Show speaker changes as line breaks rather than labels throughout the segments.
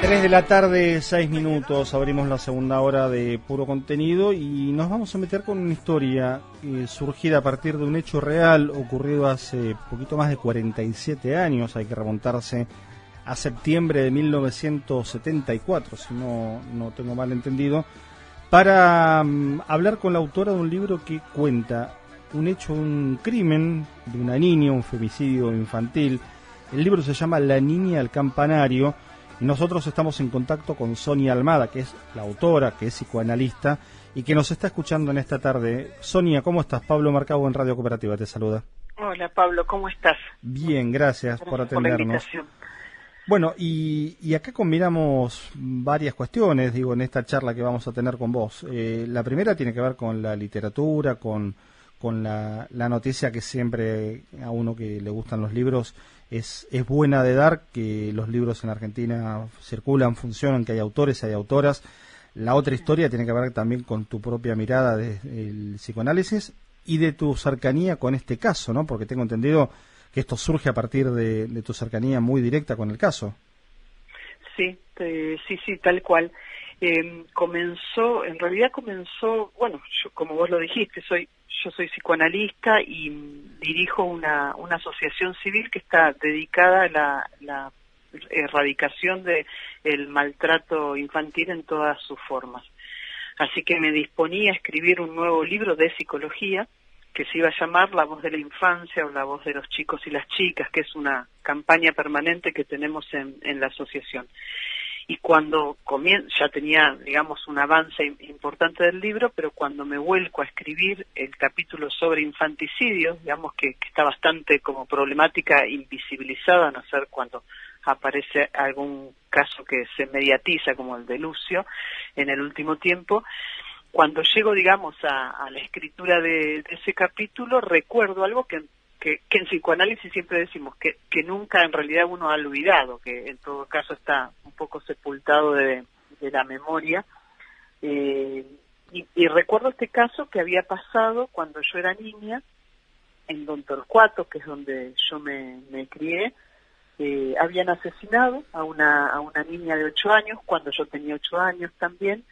3 de la tarde, 6 minutos, abrimos la segunda hora de puro contenido y nos vamos a meter con una historia eh, surgida a partir de un hecho real ocurrido hace poquito más de 47 años, hay que remontarse a septiembre de 1974, si no, no tengo mal entendido, para mm, hablar con la autora de un libro que cuenta un hecho, un crimen de una niña, un femicidio infantil. El libro se llama La niña al campanario nosotros estamos en contacto con Sonia Almada, que es la autora, que es psicoanalista y que nos está escuchando en esta tarde. Sonia, ¿cómo estás? Pablo Marcabo en Radio Cooperativa te saluda.
Hola Pablo, ¿cómo estás?
Bien, gracias, por atendernos. bueno, y, y, acá combinamos varias cuestiones, digo, en esta charla que vamos a tener con vos. Eh, la primera tiene que ver con la literatura, con, con la, la noticia que siempre a uno que le gustan los libros es, es buena de dar, que los libros en Argentina circulan, funcionan, que hay autores, hay autoras. La otra historia tiene que ver también con tu propia mirada del psicoanálisis y de tu cercanía con este caso, ¿no? Porque tengo entendido que esto surge a partir de, tu cercanía muy directa con el caso.
Sí, sí, sí, tal cual. Eh, comenzó, en realidad comenzó, bueno, yo, como vos lo dijiste, soy yo soy psicoanalista y dirijo una, una asociación civil que está dedicada a la, erradicación del el maltrato infantil en todas sus formas. Así que me disponía a escribir un nuevo libro de psicología que se iba a llamar La voz de la infancia o La voz de los chicos y las chicas, que es una campaña permanente que tenemos en, en la asociación y cuando comienzo, ya tenía, digamos, un avance importante del libro, pero cuando me vuelco a escribir el capítulo sobre infanticidio, digamos que, está bastante como problemática invisibilizada, a no ser cuando aparece algún caso que se mediatiza como el de Lucio en el último tiempo, cuando llego, digamos, a, la escritura de, ese capítulo, recuerdo algo que que, en psicoanálisis siempre decimos que, que nunca en realidad uno ha olvidado, que en todo caso está un poco sepultado de, la memoria. Eh, y, recuerdo este caso que había pasado cuando yo era niña en Don Torcuato, que es donde yo me, crié, eh, habían asesinado a una, a una niña de ocho años, cuando yo tenía ocho años también,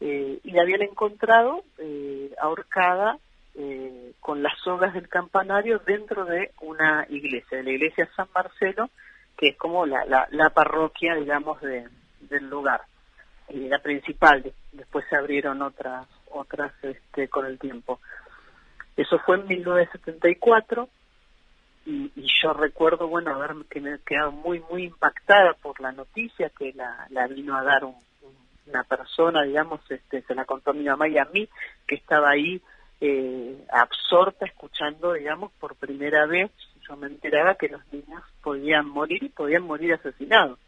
eh, y la habían encontrado ahorcada eh, con las sogas del campanario dentro de una iglesia, de la iglesia San Marcelo, que es como la, la, parroquia, digamos, de, del lugar, y la principal. Después se abrieron otras, otras este, con el tiempo. Eso fue en 1974 y, y yo recuerdo, bueno, haberme que me quedado muy, muy impactada por la noticia que la, la vino a dar una persona, digamos, este, se la contó a mi mamá y a mí, que estaba ahí eh, absorta escuchando, digamos, por primera vez, yo me enteraba que los niños podían morir y podían morir asesinados.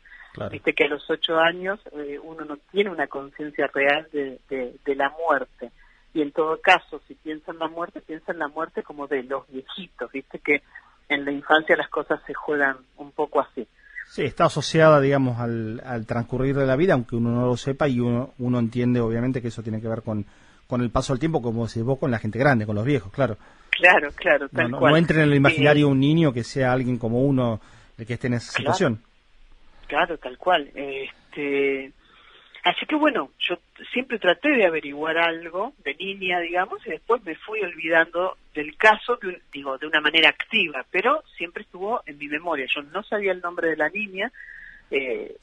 Viste que a los ocho años eh, uno no tiene una conciencia real de, de, la muerte. Y en todo caso, si piensa en la muerte, piensa en la muerte como de los viejitos. Viste que en la infancia las cosas se juegan un poco así.
Sí, está asociada, digamos, al, al transcurrir de la vida, aunque uno no lo sepa y uno, uno entiende, obviamente, que eso tiene que ver con, con el paso del tiempo, como decís vos, con la gente grande, con los viejos, claro.
Claro, claro,
tal no, cual. No entre en el imaginario un niño que sea alguien como uno el que esté en esa situación.
Claro, tal cual. Este, así que bueno, yo siempre traté de averiguar algo de niña, digamos, y después me fui olvidando del caso, digo, de una manera activa, pero siempre estuvo en mi memoria. Yo no sabía el nombre de la niña, eh,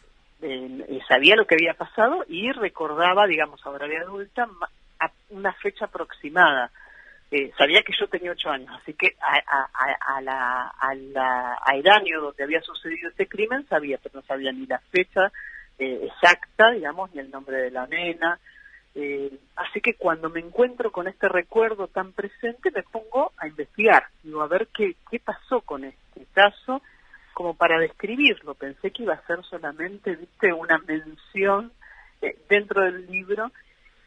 eh, sabía lo que había pasado y recordaba, digamos, ahora de adulta, a una fecha aproximada. Eh, sabía que yo tenía ocho años, así que a, a, a, la, a el año donde había sucedido este crimen sabía, pero no sabía ni la fecha eh, exacta, digamos, ni el nombre de la nena. Eh, así que cuando me encuentro con este recuerdo tan presente, me pongo a investigar, digo, a ver qué, qué pasó con este caso, como para describirlo. Pensé que iba a ser solamente, viste, una mención dentro del libro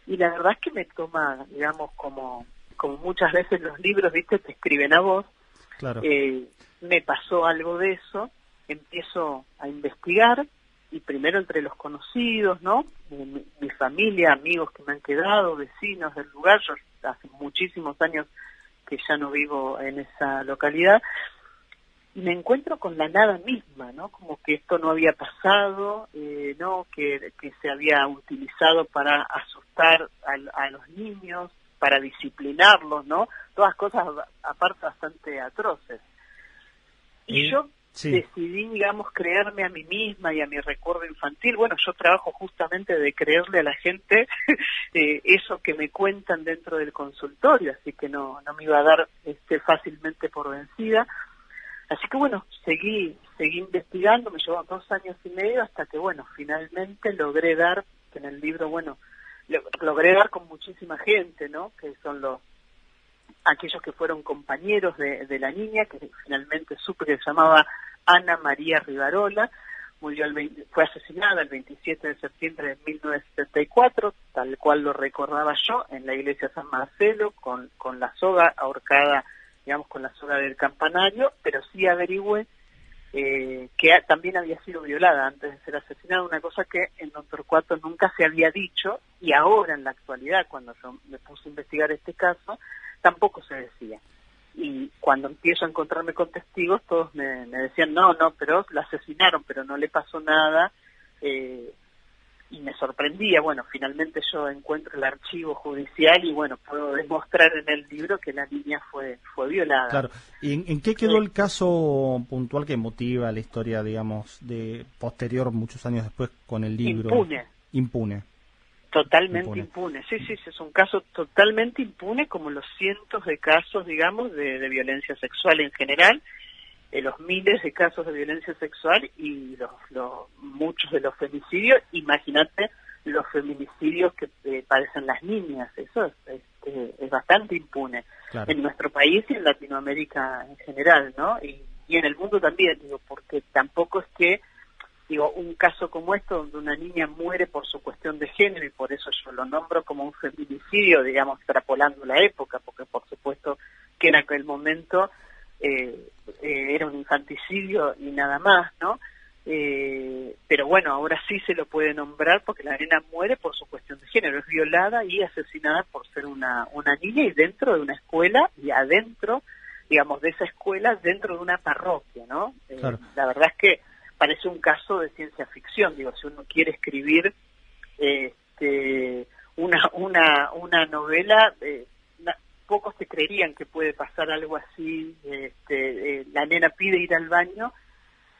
y la verdad es que me toma, digamos, como, como muchas veces los libros, viste, te escriben a vos.
Claro.
Eh, me pasó algo de eso, empiezo a investigar y primero entre los conocidos, ¿no? Mi, mi, familia, amigos que me han quedado, vecinos del lugar, yo hace muchísimos años que ya no vivo en esa localidad, y me encuentro con la nada misma, ¿no? Como que esto no había pasado, eh, ¿no? Que, que, se había utilizado para asustar a, los niños, para disciplinarlos, ¿no? Todas cosas aparte bastante atroces. Y yo decidí, digamos, creerme a mí misma y a mi recuerdo infantil. Bueno, yo trabajo justamente de creerle a la gente eh, eso que me cuentan dentro del consultorio, así que no, no me iba a dar este, fácilmente por vencida. Así que bueno, seguí, seguí investigando, me llevó dos años y medio hasta que bueno, finalmente logré dar, en el libro, bueno, logré dar con muchísima gente, ¿no? Que son los aquellos que fueron compañeros de, de la niña, que finalmente supe que se llamaba Ana María Rivarola, murió el fue asesinada el 27 de septiembre de 1974, tal cual lo recordaba yo, en la iglesia San Marcelo, con, con la soga ahorcada digamos, con la zona del campanario, pero sí averigüé eh, que también había sido violada antes de ser asesinada, una cosa que en Don Torcuato nunca se había dicho y ahora en la actualidad, cuando yo me puse a investigar este caso, tampoco se decía. Y cuando empiezo a encontrarme con testigos, todos me, me decían, no, no, pero la asesinaron, pero no le pasó nada. Eh, y me sorprendía, bueno, finalmente yo encuentro el archivo judicial y bueno, puedo demostrar en el libro que la niña fue fue violada.
Claro, ¿y en, qué quedó el caso puntual que motiva la historia, digamos, de posterior, muchos años después, con el libro?
Impune.
Impune.
Totalmente impune. Sí, sí, es un caso totalmente impune como los cientos de casos, digamos, de, de violencia sexual en general de los miles de casos de violencia sexual y los, muchos de los femicidios, imagínate los feminicidios que eh, padecen las niñas, eso es, este, es bastante impune en nuestro país y en Latinoamérica en general, ¿no? Y, y en el mundo también, digo, porque tampoco es que, digo, un caso como esto donde una niña muere por su cuestión de género y por eso yo lo nombro como un feminicidio, digamos, extrapolando la época, porque por supuesto que en aquel momento eh, eh, era un infanticidio y nada más, ¿no? Eh, pero bueno, ahora sí se lo puede nombrar porque la nena muere por su cuestión de género, es violada y asesinada por ser una, una niña y dentro de una escuela y adentro, digamos, de esa escuela, dentro de una parroquia, ¿no? Eh, la verdad es que parece un caso de ciencia ficción, digo, si uno quiere escribir este, una, una, una novela, eh, pocos te creerían que puede pasar algo así. Este, eh, la nena pide ir al baño,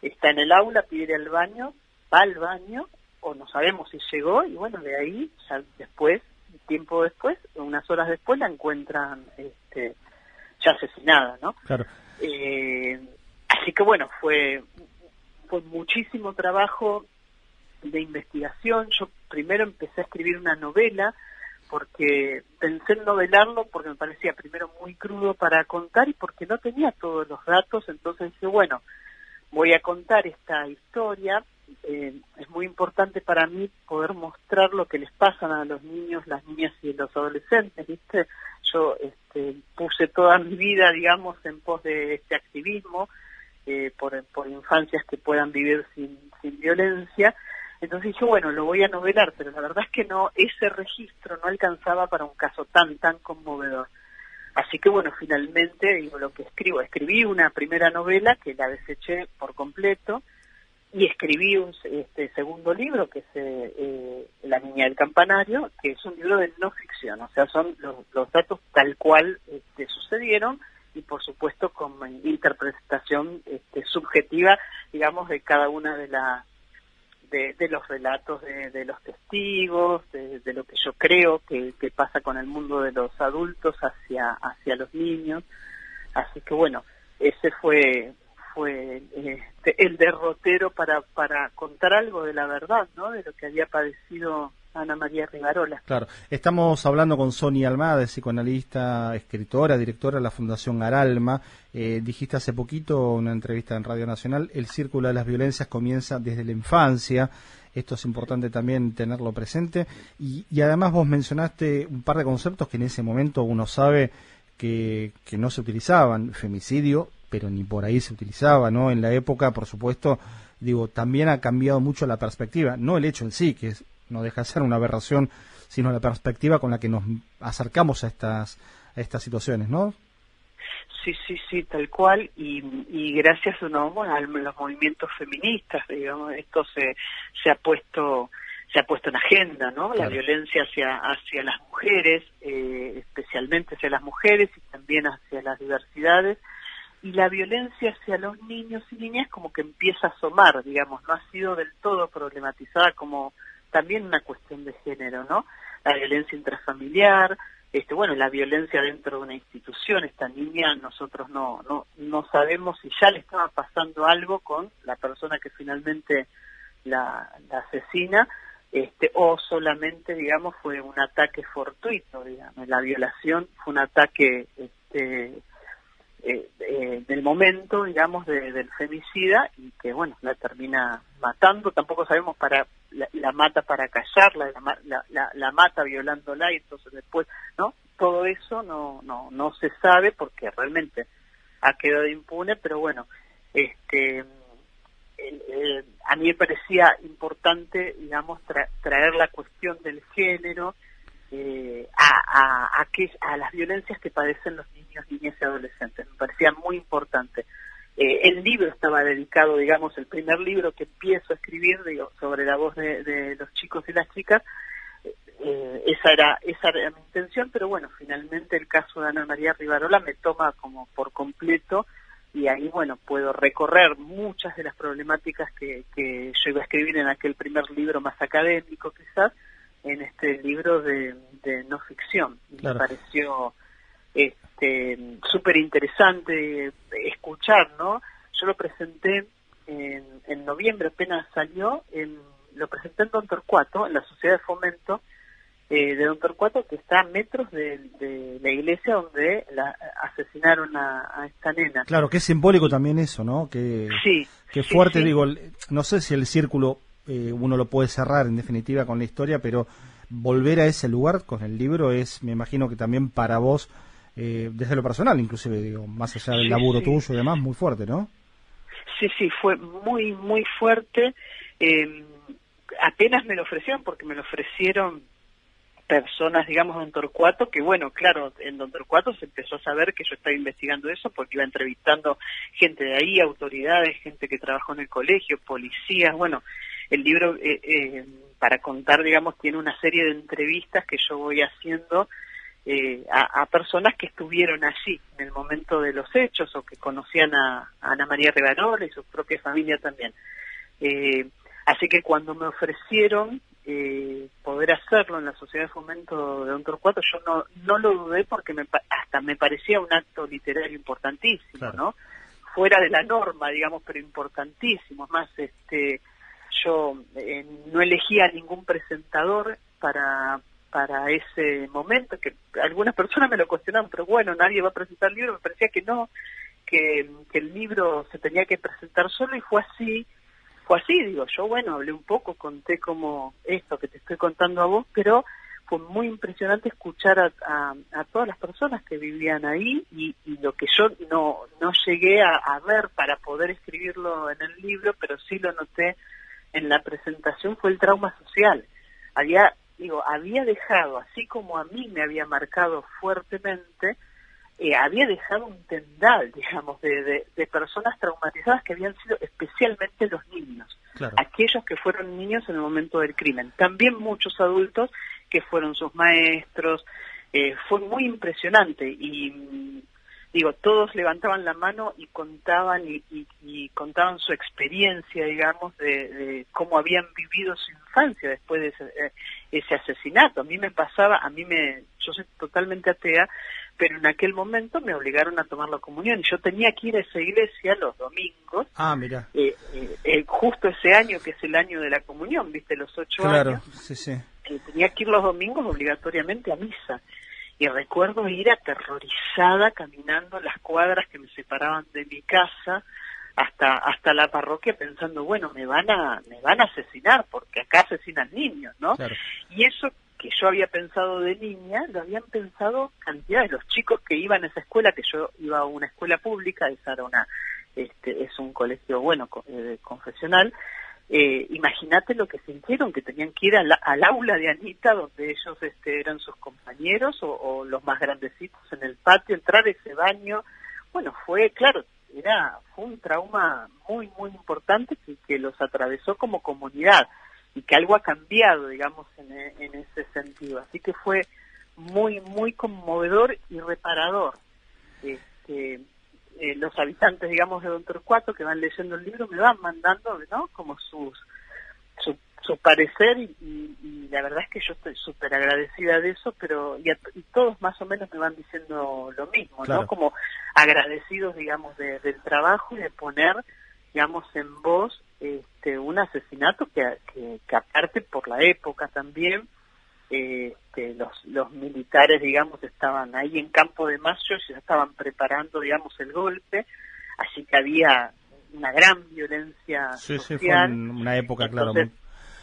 está en el aula, pide ir al baño, va al baño, o no sabemos si llegó, y bueno, de ahí, ya después, tiempo después, unas horas después, la encuentran este, ya asesinada, ¿no?
Claro.
Eh, así que bueno, fue, fue muchísimo trabajo de investigación. Yo primero empecé a escribir una novela porque pensé en novelarlo porque me parecía primero muy crudo para contar y porque no tenía todos los datos, entonces dije, bueno, voy a contar esta historia, eh, es muy importante para mí poder mostrar lo que les pasa a los niños, las niñas y los adolescentes, ¿viste? Yo este, puse toda mi vida, digamos, en pos de este activismo, eh, por, por infancias que puedan vivir sin, sin violencia, entonces dije, bueno, lo voy a novelar, pero la verdad es que no, ese registro no alcanzaba para un caso tan, tan conmovedor. Así que bueno, finalmente digo lo que escribo. Escribí una primera novela que la deseché por completo y escribí un este, segundo libro que es eh, La Niña del Campanario, que es un libro de no ficción, o sea, son los, datos tal cual este, sucedieron y por supuesto con interpretación este, subjetiva, digamos, de cada una de las de, los relatos de, los testigos, de, lo que yo creo que, pasa con el mundo de los adultos hacia, hacia los niños. Así que bueno, ese fue fue este, el derrotero para, para contar algo de la verdad, ¿no? De lo que había padecido Ana María Rivarola.
Claro, estamos hablando con Sonia Almada, psicoanalista, escritora, directora de la Fundación Aralma. Eh, dijiste hace poquito, una entrevista en Radio Nacional, el círculo de las violencias comienza desde la infancia. Esto es importante también tenerlo presente. Y, además vos mencionaste un par de conceptos que en ese momento uno sabe que, que no se utilizaban. Femicidio, pero ni por ahí se utilizaba, ¿no? En la época, por supuesto, digo, también ha cambiado mucho la perspectiva, no el hecho en sí, que es no deja de ser una aberración, sino la perspectiva con la que nos acercamos a estas, a estas situaciones, ¿no?
sí, sí, sí, tal cual, y, y gracias ¿no? bueno, a los movimientos feministas, digamos, esto se, se ha puesto se ha puesto en agenda, ¿no? La violencia hacia hacia las mujeres, eh, especialmente hacia las mujeres y también hacia las diversidades, y la violencia hacia los niños y niñas como que empieza a asomar, digamos, no ha sido del todo problematizada como también una cuestión de género, ¿no? La violencia intrafamiliar, este, bueno, la violencia dentro de una institución, esta niña nosotros no, no, no sabemos si ya le estaba pasando algo con la persona que finalmente la, asesina, este, o solamente, digamos, fue un ataque fortuito, digamos, la violación fue un ataque este, eh, eh, del momento, digamos, del femicida y que, bueno, la termina matando. Tampoco sabemos para la, mata para callarla, la, la, la, mata violándola y entonces después, ¿no? Todo eso no, no, no se sabe porque realmente ha quedado impune, pero bueno, este, a mí me parecía importante, digamos, traer la cuestión del género eh, a, a, a, las violencias que padecen los niños, niñas y adolescentes. Me parecía muy importante. Eh, el libro estaba dedicado, digamos, el primer libro que empiezo a escribir digo, sobre la voz de, los chicos y las chicas, eh, esa era esa era mi intención, pero bueno, finalmente el caso de Ana María Rivarola me toma como por completo y ahí, bueno, puedo recorrer muchas de las problemáticas que, que yo iba a escribir en aquel primer libro más académico quizás, en este libro de, no ficción. Me pareció este súper interesante escuchar, ¿no? Yo lo presenté en, en noviembre, apenas salió, en, lo presenté en Don Torcuato, en la Sociedad de Fomento, eh, de Don Torcuato, que está a metros de, la iglesia donde la, asesinaron a, esta nena.
Claro, que es simbólico también eso, ¿no? Que,
sí.
Que fuerte, digo, no sé si el círculo eh, uno lo puede cerrar en definitiva con la historia, pero volver a ese lugar con el libro es, me imagino que también para vos, eh, desde lo personal inclusive, digo, más allá del laburo tuyo y demás, muy fuerte, ¿no?
Sí, sí, fue muy, muy fuerte. apenas me lo ofrecieron, porque me lo ofrecieron personas, digamos, de Don Torcuato, que bueno, claro, en Don Torcuato se empezó a saber que yo estaba investigando eso porque iba entrevistando gente de ahí, autoridades, gente que trabajó en el colegio, policías, bueno, el libro, eh, eh, para contar, digamos, tiene una serie de entrevistas que yo voy haciendo eh, a, personas que estuvieron allí en el momento de los hechos o que conocían a, Ana María Rivarola y su propia familia también. así que cuando me ofrecieron eh, poder hacerlo en la Sociedad de Fomento de Don Torcuato, yo no, no lo dudé porque me, hasta me parecía un acto literario importantísimo, ¿no? Fuera de la norma, digamos, pero importantísimo. Más, este, yo eh, no elegía ningún presentador para para ese momento, que algunas personas me lo cuestionaban, pero bueno, nadie va a presentar el libro, me parecía que no, que, el libro se tenía que presentar solo y fue así, fue así, digo, yo bueno, hablé un poco, conté como esto que te estoy contando a vos, pero fue muy impresionante escuchar a, a, todas las personas que vivían ahí y, lo que yo no, no llegué a, ver para poder escribirlo en el libro, pero sí lo noté en la presentación, fue el trauma social. Había, digo, había dejado, así como a mí me había marcado fuertemente, eh, había dejado un tendal, digamos, de, de, personas traumatizadas que habían sido especialmente los niños, aquellos que fueron niños en el momento del crimen. También muchos adultos que fueron sus maestros. Eh, fue muy impresionante y digo, todos levantaban la mano y contaban y, contaban su experiencia, digamos, de, cómo habían vivido su infancia después de ese, eh, ese, asesinato. A mí me pasaba, a mí me, yo soy totalmente atea, pero en aquel momento me obligaron a tomar la comunión y yo tenía que ir a esa iglesia los domingos.
Ah, mira.
Eh, eh, justo ese año que es el año de la comunión, viste, los ocho
claro,
años.
sí, sí.
tenía que ir los domingos obligatoriamente a misa y recuerdo ir aterrorizada caminando las cuadras que me separaban de mi casa hasta hasta la parroquia pensando bueno me van a me van a asesinar porque acá asesinan niños no y eso que yo había pensado de niña lo habían pensado cantidad de los chicos que iban a esa escuela que yo iba a una escuela pública esa era una este es un colegio bueno eh, confesional eh, imagínate lo que sintieron, que tenían que ir al, aula de Anita, donde ellos este, eran sus compañeros o, los más grandecitos en el patio, entrar a ese baño bueno, fue, claro, era fue un trauma muy, muy importante que, que los atravesó como comunidad y que algo ha cambiado, digamos, en, en ese sentido. Así que fue muy, muy conmovedor y reparador. Este, eh, los habitantes, digamos, de Don Torcuato que van leyendo el libro me van mandando, ¿no? Como sus su, su parecer y, la verdad es que yo estoy súper agradecida de eso, pero y, todos más o menos me van diciendo lo mismo, ¿no? Como agradecidos, digamos, del trabajo y de poner, digamos, en voz este, un asesinato que, que, aparte por la época también, este, los, los militares, digamos, estaban ahí en Campo de Mayo, ya estaban preparando, digamos, el golpe, así que había una gran violencia
sí,
social.
Sí, fue una época, claro.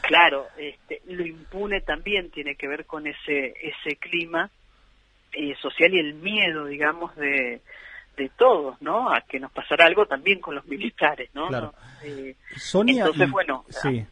Claro, este, lo impune también tiene que ver con ese ese clima eh, social y el miedo, digamos, de, de todos, ¿no? A que nos pasara algo también con los militares, ¿no?
Claro.
Eh,
Sonia,
entonces, bueno,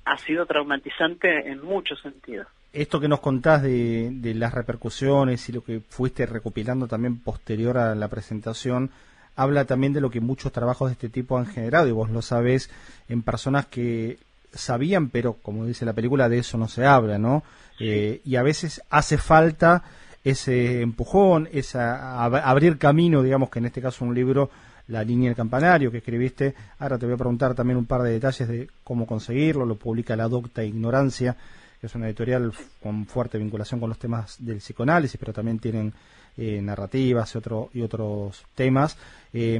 ha, sido traumatizante en muchos sentidos.
Esto que nos contás de, de las repercusiones y lo que fuiste recopilando también posterior a la presentación, habla también de lo que muchos trabajos de este tipo han generado, y vos lo sabés, en personas que sabían, pero como dice la película, de eso no se habla, ¿no? Eh, y a veces hace falta ese empujón, esa abrir camino, digamos que en este caso un libro, La línea del campanario que escribiste. Ahora te voy a preguntar también un par de detalles de cómo conseguirlo. Lo publica La Docta Ignorancia, que es una editorial con fuerte vinculación con los temas del psicoanálisis, pero también tienen eh, narrativas y, otro, y otros temas. Eh,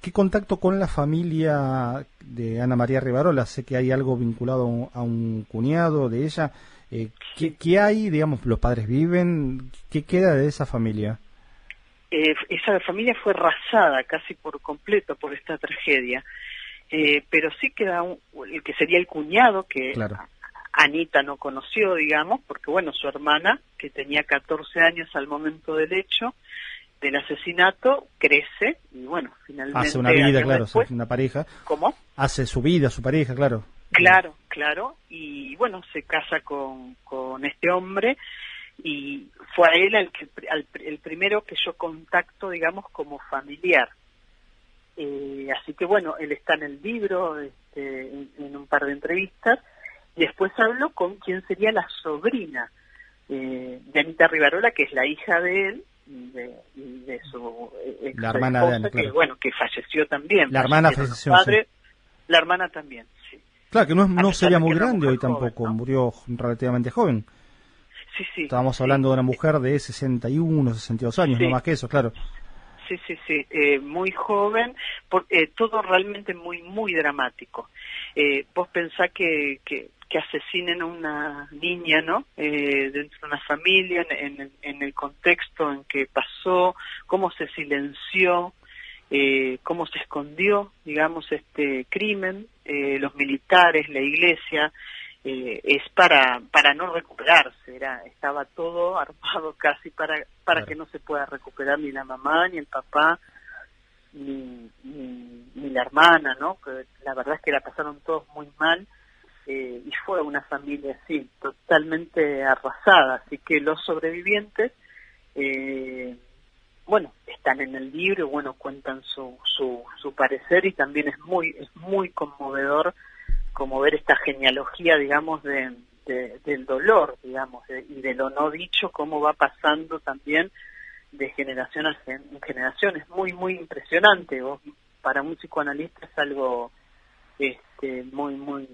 ¿Qué contacto con la familia de Ana María Rivarola? Sé que hay algo vinculado a un, cuñado de ella. Eh, ¿qué, hay, digamos, los padres viven? ¿Qué queda de esa familia?
Eh, esa familia fue rasada casi por completo por esta tragedia. Eh, pero sí queda el que sería el cuñado que Anita no conoció, digamos, porque bueno, su hermana, que tenía 14 años al momento del hecho, del asesinato crece y bueno, finalmente...
Hace una vida, claro, una pareja.
¿Cómo?
Hace su vida, su pareja, claro.
Claro, claro, y bueno, se casa con, con este hombre y fue a él el, que, el primero que yo contacto, digamos, como familiar. Eh, así que bueno, él está en el libro, este, en, un par de entrevistas, después hablo con quien sería la sobrina eh, de Anita Rivarola, que es la hija de él, de, de su ex
la hermana de Ana,
que bueno que falleció también.
La hermana falleció
padre, la hermana también sí.
Claro que no, no sería muy grande hoy tampoco murió relativamente joven.
Sí sí.
Estábamos hablando de una mujer de 61 62 años no más que eso claro.
Sí sí sí eh, muy joven por, eh, todo realmente muy muy dramático. Eh, vos pensás que, que que asesinen a una niña, ¿no? Eh, dentro de una familia, en, en, el contexto en que pasó, cómo se silenció, eh, cómo se escondió, digamos, este crimen, eh, los militares, la iglesia, es para para no recuperarse, era estaba todo armado casi para para que no se pueda recuperar ni la mamá ni el papá ni, ni, ni la hermana, ¿no? Que la verdad es que la pasaron todos muy mal eh, y fue una familia así, totalmente arrasada. Así que los sobrevivientes, eh, bueno, están en el libro, bueno, cuentan su, su, su parecer y también es muy, es muy conmovedor como ver esta genealogía, digamos, de, del dolor, digamos, y de lo no dicho, cómo va pasando también de generación a generación. Es muy, muy impresionante. para un psicoanalista es algo este, muy, muy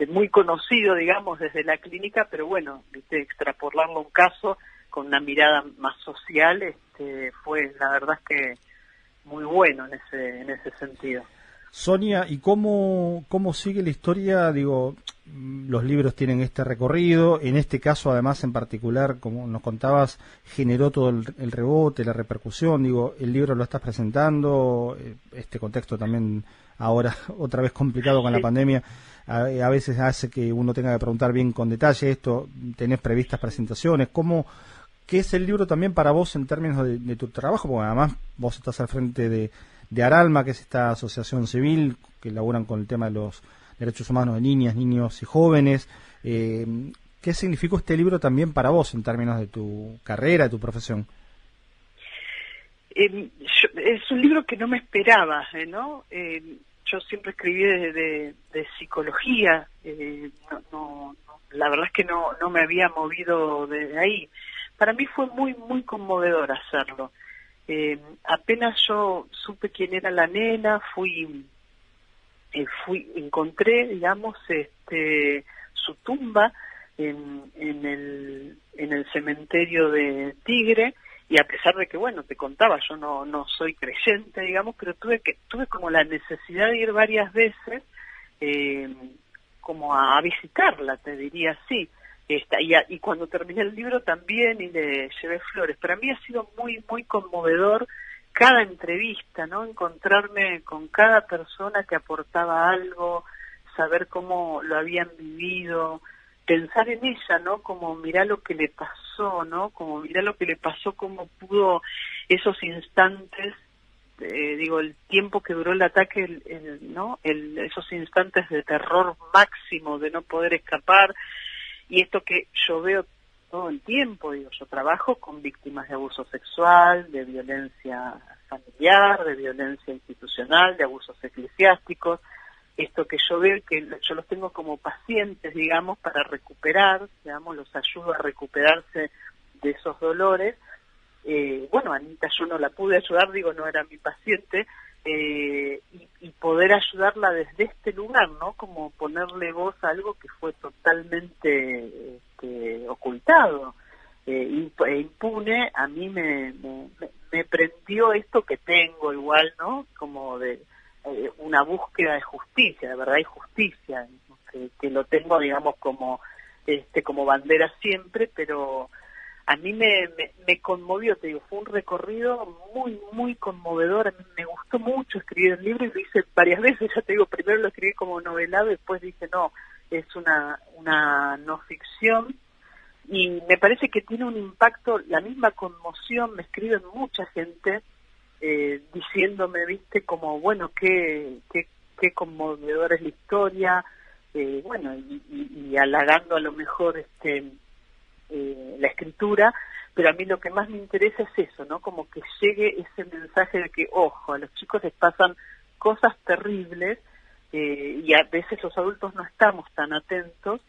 este, muy conocido, digamos, desde la clínica, pero bueno, ¿viste? extrapolarlo un caso con una mirada más social, este, fue la verdad que muy bueno en ese, en ese sentido.
Sonia, ¿y cómo, cómo sigue la historia? Digo, los libros tienen este recorrido, en este caso además en particular, como nos contabas, generó todo el, rebote, la repercusión, digo, el libro lo estás presentando, eh, este contexto también ahora otra vez complicado con la pandemia, a, veces hace que uno tenga que preguntar bien con detalle esto, tenés previstas presentaciones, ¿cómo, qué es el libro también para vos en términos de, tu trabajo? Porque además vos estás al frente de, de Aralma, que es esta asociación civil que laburan con el tema de los derechos humanos de niñas, niños y jóvenes. Eh, ¿Qué significó este libro también para vos en términos de tu carrera, de tu profesión?
Eh, es un libro que no me esperaba, eh, ¿no? Eh, yo siempre escribí de, psicología, no, la verdad es que no, no me había movido de ahí. Para mí fue muy, muy conmovedor hacerlo. apenas yo supe quién era la nena, fui, fui, encontré, digamos, este, su tumba en, en, el, en el cementerio de Tigre, y a pesar de que bueno te contaba yo no no soy creyente digamos pero tuve que tuve como la necesidad de ir varias veces eh, como a, visitarla te diría así. Esta, y, y cuando terminé el libro también y le llevé flores. Para mí ha sido muy muy conmovedor cada entrevista no encontrarme con cada persona que aportaba algo saber cómo lo habían vivido pensar en ella, ¿no? Como mirá lo que le pasó, ¿no? Como mirá lo que le pasó, cómo pudo esos instantes, eh, digo, el tiempo que duró el ataque, ¿no? El, esos instantes de terror máximo, de no poder escapar, y esto que yo veo todo el tiempo, digo, yo trabajo con víctimas de abuso sexual, de violencia familiar, de violencia institucional, de abusos eclesiásticos, esto que yo veo que yo los tengo como pacientes, digamos, para recuperar, digamos, los ayudo a recuperarse de esos dolores. Eh, bueno, Anita yo no la pude ayudar, digo, no era mi paciente, eh, y, poder ayudarla desde este lugar, ¿no? Como ponerle voz a algo que fue totalmente este, ocultado eh, e impune, a mí me, me, me prendió esto que tengo igual, ¿no? Como de eh, una búsqueda de justicia, de verdad y justicia, que, lo tengo, digamos, como este como bandera siempre, pero a mí me, me, conmovió, te digo, fue un recorrido muy, muy conmovedor, a mí me gustó mucho escribir el libro y lo hice varias veces, ya te digo, primero lo escribí como novelado y después dije, no, es una, una no ficción, y me parece que tiene un impacto, la misma conmoción me escriben mucha gente, eh, diciéndome, viste, como, bueno, qué, qué, qué conmovedora es la historia, eh, bueno, y, y, halagando a lo mejor este eh, la escritura, pero a mí lo que más me interesa es eso, ¿no? Como que llegue ese mensaje de que, ojo, a los chicos les pasan cosas terribles y a veces los adultos no estamos tan atentos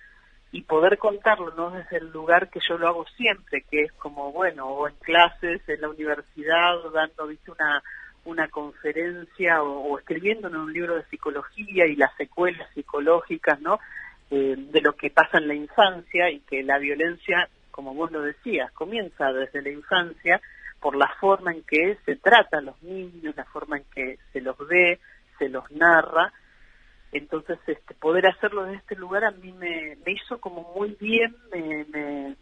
y poder contarlo no desde el lugar que yo lo hago siempre que es como bueno o en clases en la universidad o dando viste una una conferencia o, escribiendo en un libro de psicología y las secuelas psicológicas no eh, de lo que pasa en la infancia y que la violencia como vos lo decías comienza desde la infancia por la forma en que se trata a los niños la forma en que se los ve se los narra entonces, este, poder hacerlo en este lugar a mí me, me hizo como muy bien, me,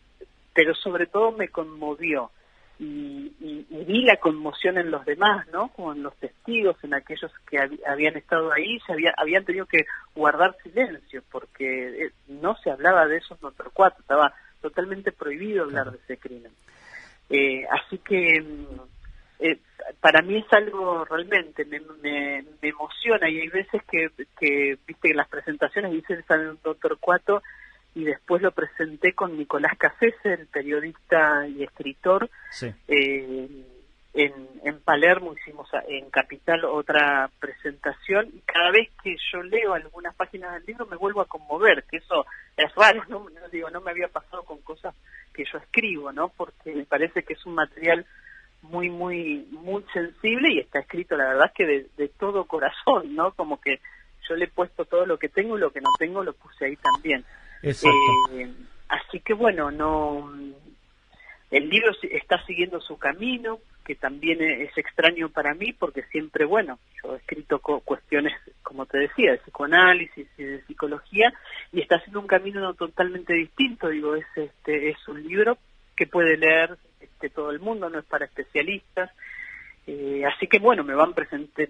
pero sobre todo me conmovió. Y, vi la conmoción en los demás, ¿no? Como en los testigos, en aquellos que habían estado ahí, se había, habían tenido que guardar silencio, porque eh, no se hablaba de eso en otro cuatro, estaba totalmente prohibido hablar de ese crimen. Eh, así que mm, eh, para mí es algo realmente, me, me, emociona y hay veces que, que viste, en las presentaciones dicen un Doctor Cuato y después lo presenté con Nicolás Cafese, el periodista y escritor, eh, en, en Palermo hicimos en Capital otra presentación y cada vez que yo leo algunas páginas del libro me vuelvo a conmover, que eso es raro, no, digo, no me había pasado con cosas que yo escribo, ¿no? Porque me parece que es un material muy, muy, muy sensible y está escrito, la verdad, que de, todo corazón, ¿no? Como que yo le he puesto todo lo que tengo y lo que no tengo lo puse ahí también. Eh, así que bueno, no. El libro está siguiendo su camino, que también es extraño para mí, porque siempre, bueno, yo he escrito cuestiones, como te decía, de psicoanálisis y de psicología, y está haciendo un camino totalmente distinto. Digo, es este es un libro que puede leer de todo el mundo, no es para especialistas. Eh, así que bueno, me van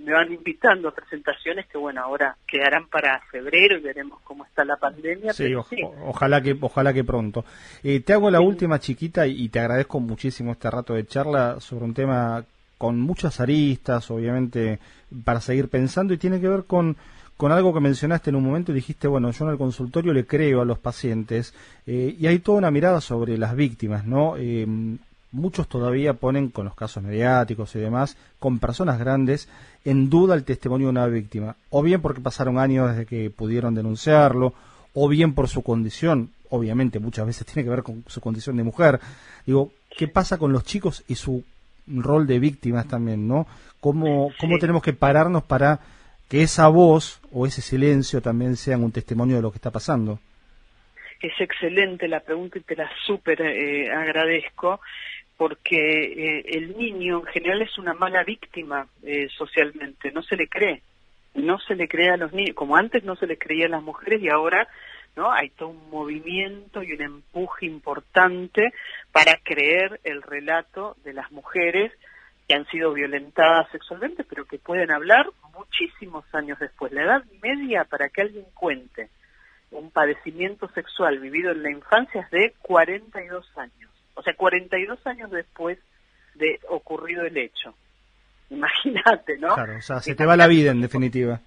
me van invitando a presentaciones que bueno, ahora quedarán para febrero y veremos cómo está la pandemia.
Sí, ojalá que ojalá que pronto. Eh, te hago la última chiquita y, te agradezco muchísimo este rato de charla sobre un tema con muchas aristas, obviamente, para seguir pensando y tiene que ver con con algo que mencionaste en un momento y dijiste, bueno, yo en el consultorio le creo a los pacientes eh, y hay toda una mirada sobre las víctimas, ¿no? Muchos todavía ponen con los casos mediáticos y demás, con personas grandes, en duda el testimonio de una víctima, o bien porque pasaron años desde que pudieron denunciarlo, o bien por su condición, obviamente muchas veces tiene que ver con su condición de mujer. Digo, ¿qué pasa con los chicos y su rol de víctimas también, ¿no? ¿Cómo, cómo tenemos que pararnos para que esa voz o ese silencio también sean un testimonio de lo que está pasando?
Es excelente la pregunta y te la súper eh, agradezco porque eh, el niño en general es una mala víctima eh, socialmente, no se le cree, no se le cree a los niños, como antes no se le creía a las mujeres y ahora no hay todo un movimiento y un empuje importante para creer el relato de las mujeres que han sido violentadas sexualmente, pero que pueden hablar muchísimos años después. La edad media para que alguien cuente un padecimiento sexual vivido en la infancia es de 42 años. O sea, 42 años después de ocurrido el hecho. Imagínate, ¿no?
Claro, o sea, se te va la vida en definitiva.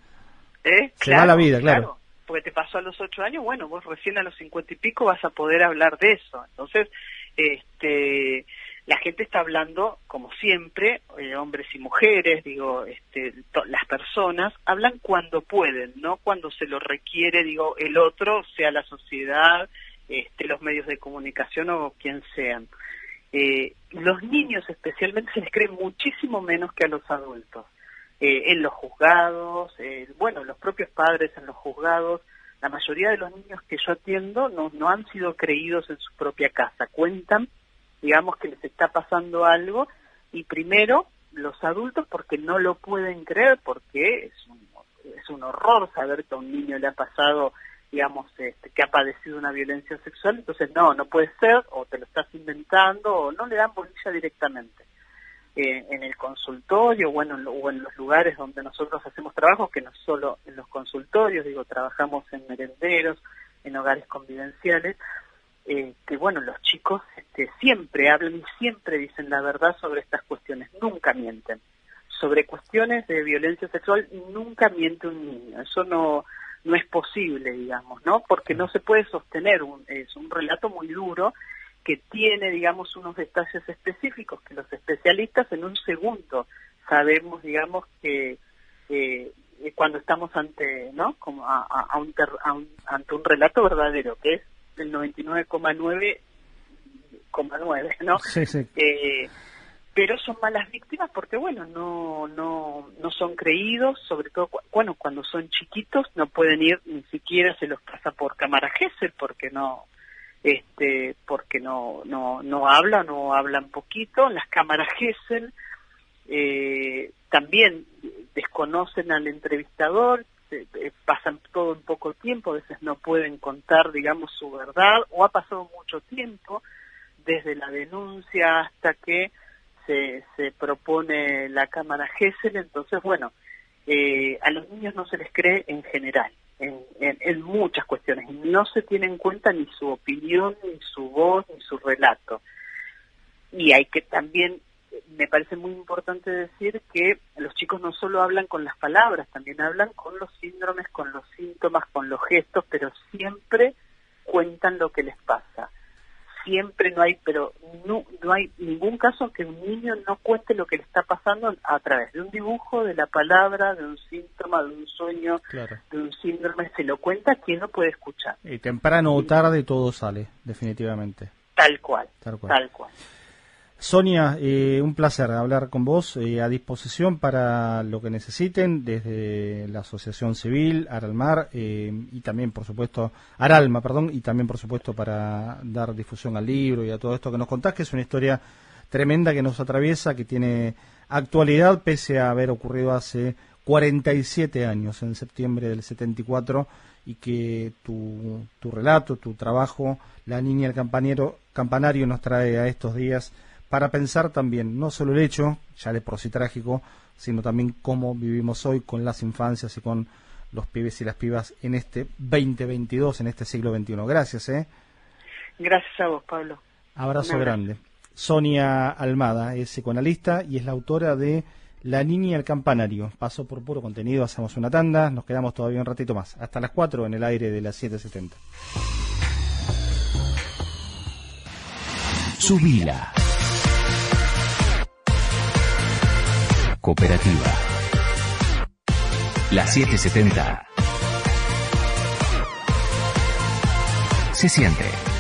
¿Eh?
Se va la vida, claro.
Porque te pasó a los 8 años, bueno, vos recién a los 50 y pico vas a poder hablar de eso. Entonces, este la gente está hablando, como siempre, eh, hombres y mujeres, digo, este, las personas, hablan cuando pueden, no cuando se lo requiere, digo, el otro, sea la sociedad, este, los medios de comunicación o quien sean. Eh, los niños especialmente se les cree muchísimo menos que a los adultos. Eh, en los juzgados, bueno, los propios padres en los juzgados, la mayoría de los niños que yo atiendo no, no han sido creídos en su propia casa, cuentan digamos que les está pasando algo y primero los adultos porque no lo pueden creer porque es un, es un horror saber que a un niño le ha pasado digamos este, que ha padecido una violencia sexual entonces no no puede ser o te lo estás inventando o no le dan bolilla directamente eh, en el consultorio bueno o en los lugares donde nosotros hacemos trabajo que no solo en los consultorios digo trabajamos en merenderos en hogares convivenciales eh, que bueno, los chicos este, siempre hablan y siempre dicen la verdad sobre estas cuestiones, nunca mienten. Sobre cuestiones de violencia sexual nunca miente un niño, eso no, no es posible, digamos, ¿no? Porque no se puede sostener, un, es un relato muy duro que tiene, digamos, unos detalles específicos que los especialistas en un segundo sabemos, digamos, que eh, cuando estamos ante, ¿no? Como a, a, un, a un, ante un relato verdadero, que es del 99,9,9, ¿no?
Sí, sí.
Eh, pero son malas víctimas porque, bueno, no, no, no son creídos, sobre todo, bueno, cuando son chiquitos no pueden ir, ni siquiera se los pasa por cámara Gesell porque no, este, porque no, no, no hablan o hablan poquito. Las cámaras Gesell eh, también desconocen al entrevistador, eh, pasan todo en poco tiempo, a veces no pueden contar, digamos, su verdad, o ha pasado mucho tiempo desde la denuncia hasta que se, se propone la Cámara GESEL, entonces, bueno, eh, a los niños no se les cree en general, en, en, en, muchas cuestiones, no se tiene en cuenta ni su opinión, ni su voz, ni su relato. Y hay que también me parece muy importante decir que los chicos no solo hablan con las palabras, también hablan con los síndromes, con los síntomas, con los gestos, pero siempre cuentan lo que les pasa. Siempre no hay, pero no, no hay ningún caso que un niño no cuente lo que le está pasando a través de un dibujo, de la palabra, de un síntoma, de un sueño, de un síndrome. Se lo cuenta quien no puede escuchar.
Y temprano o tarde todo sale, definitivamente.
Tal cual. Tal cual. Tal cual.
Sonia, eh, un placer hablar con vos, eh, a disposición para lo que necesiten desde la Asociación Civil, Aralmar eh, y también, por supuesto, Aralma, perdón, y también, por supuesto, para dar difusión al libro y a todo esto que nos contás, que es una historia tremenda que nos atraviesa, que tiene actualidad pese a haber ocurrido hace 47 años, en septiembre del 74, y que tu, relato, tu trabajo, La niña el campanero, campanario nos trae a estos días para pensar también no solo el hecho, ya de por sí trágico, sino también cómo vivimos hoy con las infancias y con los pibes y las pibas en este 2022, en este siglo XXI. Gracias, ¿eh?
Gracias a vos, Pablo.
Abrazo grande. Sonia Almada es psicoanalista y es la autora de La niña y el campanario. Paso por puro contenido, hacemos una tanda, nos quedamos todavía un ratito más. Hasta las 4 en el aire de las 7.70.
Subila. Cooperativa. La 770 se siente.